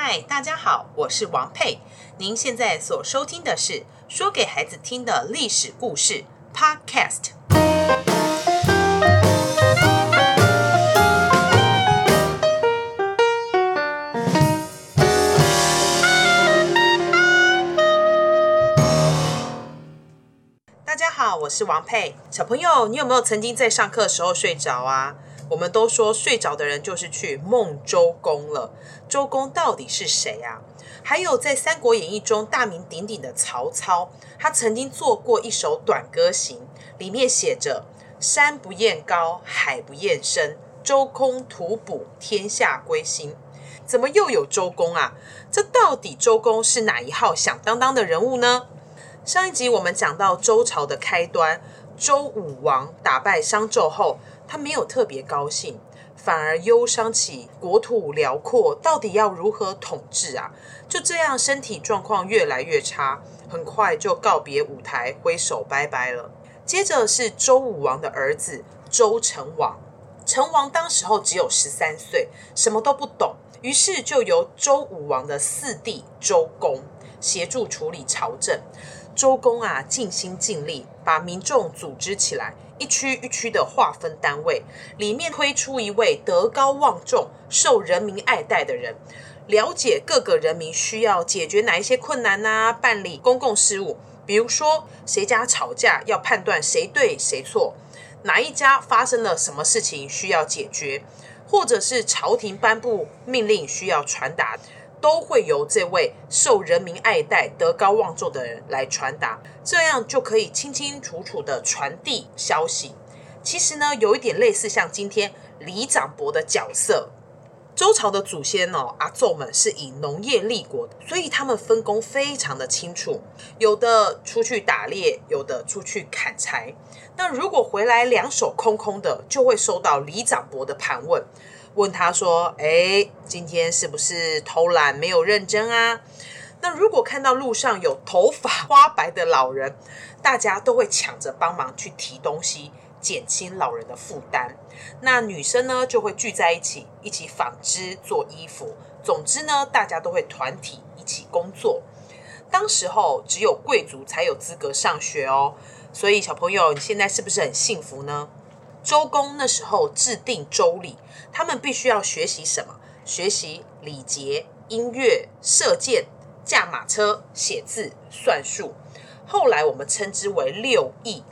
嗨，大家好，我是王佩。您现在所收听的是说给孩子听的历史故事 Podcast。大家好，我是王佩。小朋友，你有没有曾经在上课时候睡着啊？我们都说睡着的人就是去梦周公了。周公到底是谁啊？还有在《三国演义》中大名鼎鼎的曹操，他曾经做过一首短歌行，里面写着“山不厌高，海不厌深，周公吐哺，天下归心”。怎么又有周公啊？这到底周公是哪一号响当当的人物呢？上一集我们讲到周朝的开端，周武王打败商纣后。他没有特别高兴，反而忧伤起国土辽阔，到底要如何统治啊？就这样，身体状况越来越差，很快就告别舞台，挥手拜拜了。接着是周武王的儿子周成王，成王当时候只有十三岁，什么都不懂，于是就由周武王的四弟周公协助处理朝政。周公啊，尽心尽力把民众组织起来。一区一区的划分单位，里面推出一位德高望重、受人民爱戴的人，了解各个人民需要解决哪一些困难呐，办理公共事务，比如说谁家吵架要判断谁对谁错，哪一家发生了什么事情需要解决，或者是朝廷颁布命令需要传达。都会由这位受人民爱戴、德高望重的人来传达，这样就可以清清楚楚地传递消息。其实呢，有一点类似像今天里长伯的角色。周朝的祖先哦，阿祖们是以农业立国，所以他们分工非常的清楚。有的出去打猎，有的出去砍柴。那如果回来两手空空的，就会受到里长伯的盘问。问他说：“哎，今天是不是偷懒没有认真啊？”那如果看到路上有头发花白的老人，大家都会抢着帮忙去提东西，减轻老人的负担。那女生呢，就会聚在一起，一起纺织做衣服。总之呢，大家都会团体一起工作。当时候只有贵族才有资格上学哦，所以小朋友，你现在是不是很幸福呢？周公那时候制定周礼，他们必须要学习什么？学习礼节、音乐、射箭、驾马车、写字、算术。后来我们称之为六艺。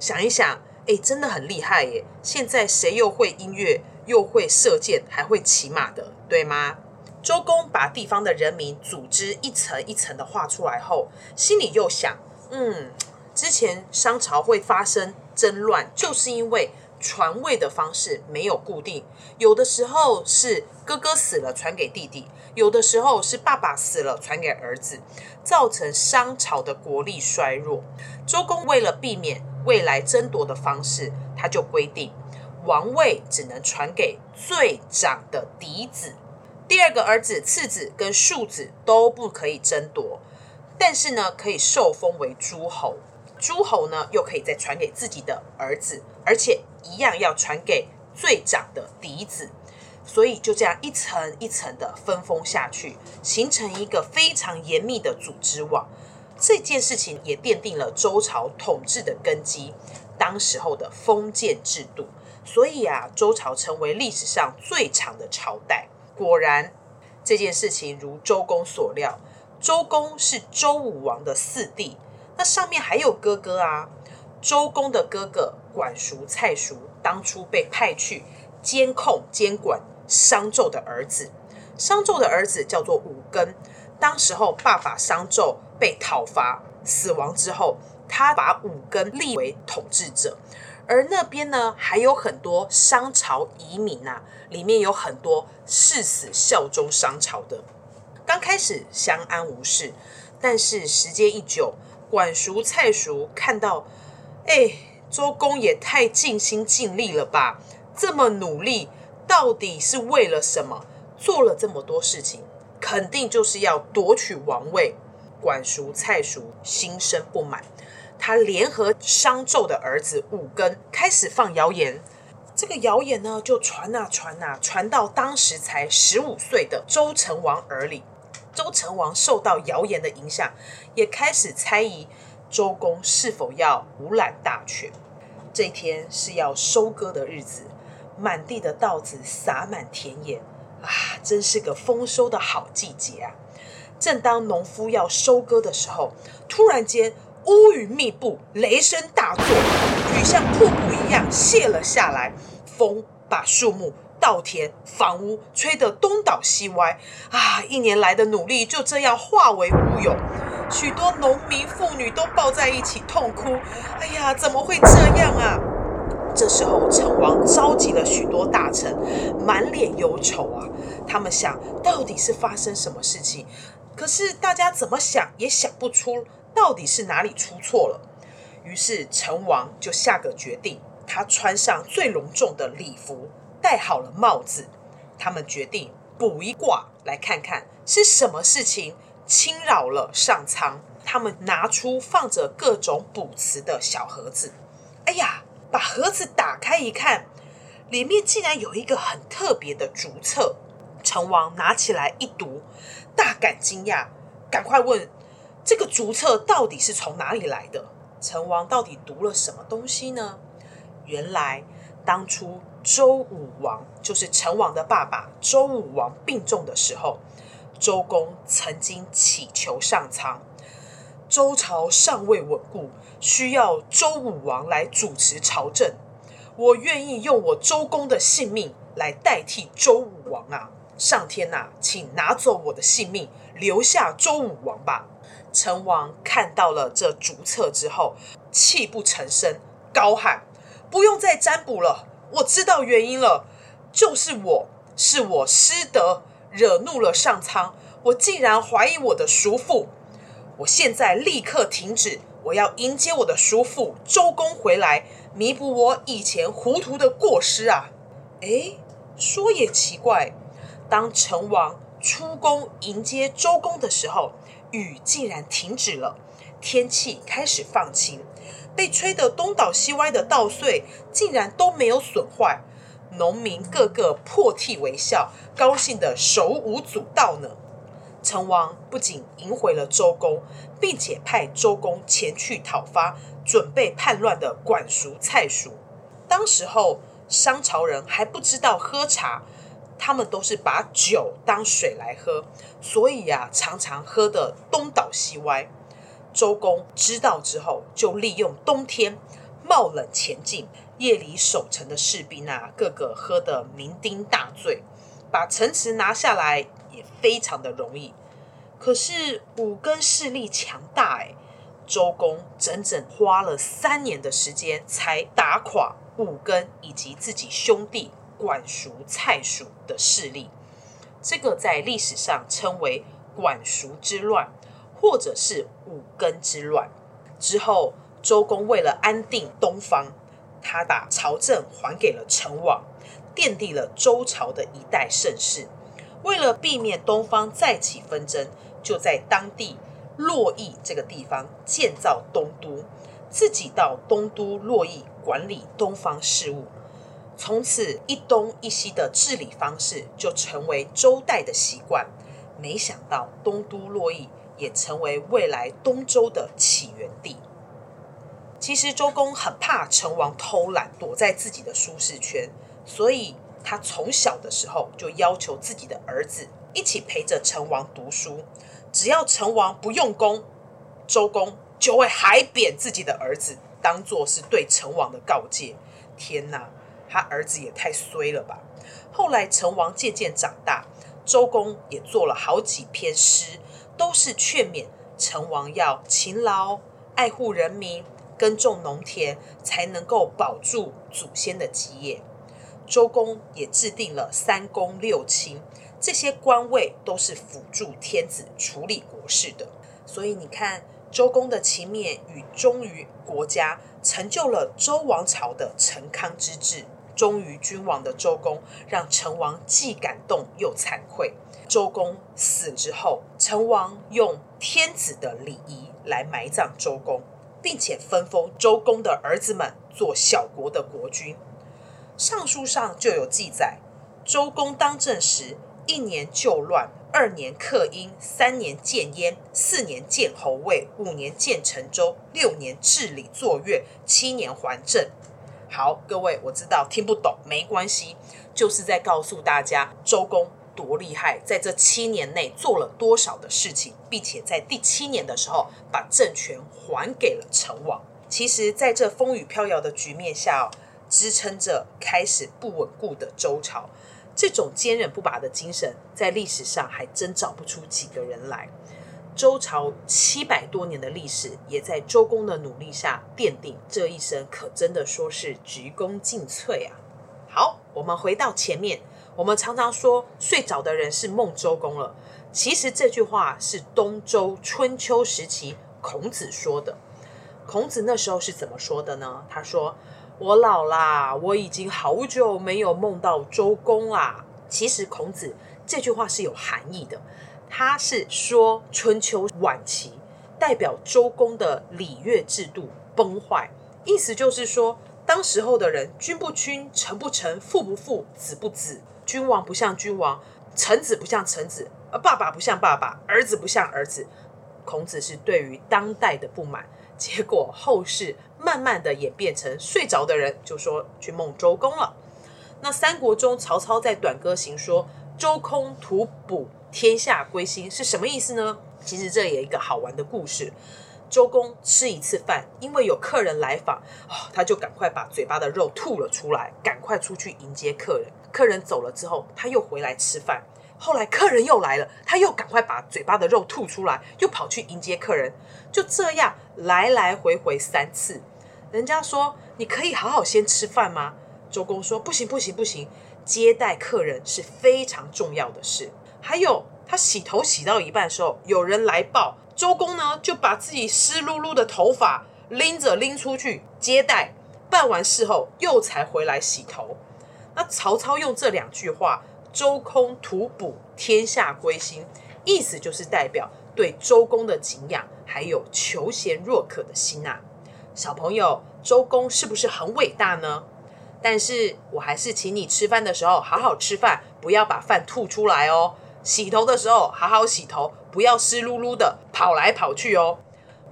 想一想，诶，真的很厉害耶！现在谁又会音乐，又会射箭，还会骑马的，对吗？周公把地方的人民组织一层一层的画出来后，心里又想：嗯，之前商朝会发生争乱，就是因为。传位的方式没有固定，有的时候是哥哥死了传给弟弟，有的时候是爸爸死了传给儿子，造成商朝的国力衰弱。周公为了避免未来争夺的方式，他就规定王位只能传给最长的嫡子，第二个儿子、次子跟庶子都不可以争夺，但是呢，可以受封为诸侯。诸侯呢，又可以再传给自己的儿子，而且一样要传给最长的嫡子，所以就这样一层一层的分封下去，形成一个非常严密的组织网。这件事情也奠定了周朝统治的根基，当时候的封建制度。所以啊，周朝成为历史上最长的朝代。果然，这件事情如周公所料，周公是周武王的四弟。那上面还有哥哥啊，周公的哥哥管叔、蔡叔，当初被派去监控、监管商纣的儿子。商纣的儿子叫做武庚，当时候爸爸商纣被讨伐死亡之后，他把武庚立为统治者。而那边呢，还有很多商朝遗民啊，里面有很多誓死效忠商朝的。刚开始相安无事，但是时间一久。管叔、蔡叔看到，哎，周公也太尽心尽力了吧！这么努力，到底是为了什么？做了这么多事情，肯定就是要夺取王位。管叔、蔡叔心生不满，他联合商纣的儿子武庚，开始放谣言。这个谣言呢，就传啊传啊，传到当时才十五岁的周成王耳里。周成王受到谣言的影响，也开始猜疑周公是否要独揽大权。这一天是要收割的日子，满地的稻子洒满田野，啊，真是个丰收的好季节啊！正当农夫要收割的时候，突然间乌云密布，雷声大作，雨像瀑布一样泻了下来，风把树木。稻田、房屋吹得东倒西歪啊！一年来的努力就这样化为乌有，许多农民妇女都抱在一起痛哭。哎呀，怎么会这样啊？这时候，成王召集了许多大臣，满脸忧愁啊。他们想到底是发生什么事情，可是大家怎么想也想不出到底是哪里出错了。于是，成王就下个决定，他穿上最隆重的礼服。戴好了帽子，他们决定卜一卦，来看看是什么事情侵扰了上苍。他们拿出放着各种卜辞的小盒子，哎呀，把盒子打开一看，里面竟然有一个很特别的竹册。成王拿起来一读，大感惊讶，赶快问这个竹册到底是从哪里来的？成王到底读了什么东西呢？原来当初。周武王就是成王的爸爸。周武王病重的时候，周公曾经祈求上苍：周朝尚未稳固，需要周武王来主持朝政。我愿意用我周公的性命来代替周武王啊！上天呐、请拿走我的性命，留下周武王吧！成王看到了这竹册之后，泣不成声，高喊：不用再占卜了。我知道原因了，就是我是我失德惹怒了上苍，我竟然怀疑我的叔父。我现在立刻停止，我要迎接我的叔父周公回来，弥补我以前糊涂的过失啊！诶，说也奇怪，当成王出宫迎接周公的时候，雨竟然停止了，天气开始放晴。被吹得东倒西歪的稻穗竟然都没有损坏，农民个个破涕为笑，高兴得手舞足蹈呢。成王不仅迎回了周公，并且派周公前去讨伐准备叛乱的管叔、蔡叔。当时候商朝人还不知道喝茶，他们都是把酒当水来喝，所以呀、常常喝得东倒西歪。周公知道之后，就利用冬天冒冷前进，夜里守城的士兵啊，个个喝得酩酊大醉，把城池拿下来也非常的容易。可是五根势力强大，哎，周公整整花了三年的时间，才打垮五根以及自己兄弟管叔、蔡叔的势力。这个在历史上称为管叔之乱。或者是五更之乱之后，周公为了安定东方，他把朝政还给了成王，奠定了周朝的一代盛世。为了避免东方再起纷争，就在当地洛邑这个地方建造东都，自己到东都洛邑管理东方事务。从此，一东一西的治理方式就成为周代的习惯。没想到，东都洛邑。也成为未来东周的起源地。其实周公很怕成王偷懒，躲在自己的舒适圈，所以他从小的时候就要求自己的儿子一起陪着成王读书。只要成王不用功，周公就会海扁自己的儿子，当做是对成王的告诫。天哪，他儿子也太衰了吧！后来成王渐渐长大，周公也做了好几篇诗。都是劝勉成王要勤劳、爱护人民、耕种农田，才能够保住祖先的基业。周公也制定了三公六卿，这些官位都是辅助天子处理国事的。所以你看，周公的勤勉与忠于国家，成就了周王朝的成康之治。忠于君王的周公，让成王既感动又惭愧。周公死之后，成王用天子的礼仪来埋葬周公，并且分封周公的儿子们做小国的国君。尚书上就有记载：周公当政时，一年就乱，二年克殷，三年建燕，四年建侯卫，五年建成周，六年治理作乐，七年还政。好，各位，我知道听不懂没关系，就是在告诉大家周公多厉害，在这七年内做了多少的事情，并且在第七年的时候把政权还给了成王。其实，在这风雨飘摇的局面下，支撑着开始不稳固的周朝。这种坚韧不拔的精神，在历史上还真找不出几个人来。周朝七百多年的历史，也在周公的努力下奠定。这一生可真的说是鞠躬尽瘁啊！好，我们回到前面，我们常常说睡着的人是梦周公了。其实这句话是东周春秋时期孔子说的。孔子那时候是怎么说的呢？他说。我老啦，我已经好久没有梦到周公啦。其实孔子这句话是有含义的，他是说春秋晚期代表周公的礼乐制度崩坏，意思就是说，当时候的人君不君，臣不臣，父不父，子不子，君王不像君王，臣子不像臣子，而爸爸不像爸爸，儿子不像儿子。孔子是对于当代的不满，结果后世。慢慢的演变成睡着的人就说去梦周公了。那三国中曹操在短歌行说周公吐哺，天下归心是什么意思呢？其实这里有一个好玩的故事。周公吃一次饭，因为有客人来访，哦，他就赶快把嘴巴的肉吐了出来，赶快出去迎接客人。客人走了之后，他又回来吃饭。后来客人又来了，他又赶快把嘴巴的肉吐出来，又跑去迎接客人。就这样来来回回三次。人家说，你可以好好先吃饭吗？周公说不行不行不行，接待客人是非常重要的事。还有他洗头洗到一半的时候，有人来报，周公呢就把自己湿漉漉的头发拎着拎出去接待，办完事后又才回来洗头。那曹操用这两句话“周公吐哺，天下归心”，意思就是代表对周公的敬仰，还有求贤若渴的心啊。小朋友，周公是不是很伟大呢？但是我还是请你吃饭的时候好好吃饭，不要把饭吐出来哦。洗头的时候好好洗头，不要湿漉漉的跑来跑去哦。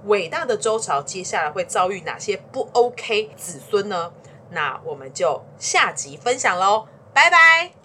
伟大的周朝接下来会遭遇哪些不 OK 子孙呢？那我们就下集分享喽，拜拜。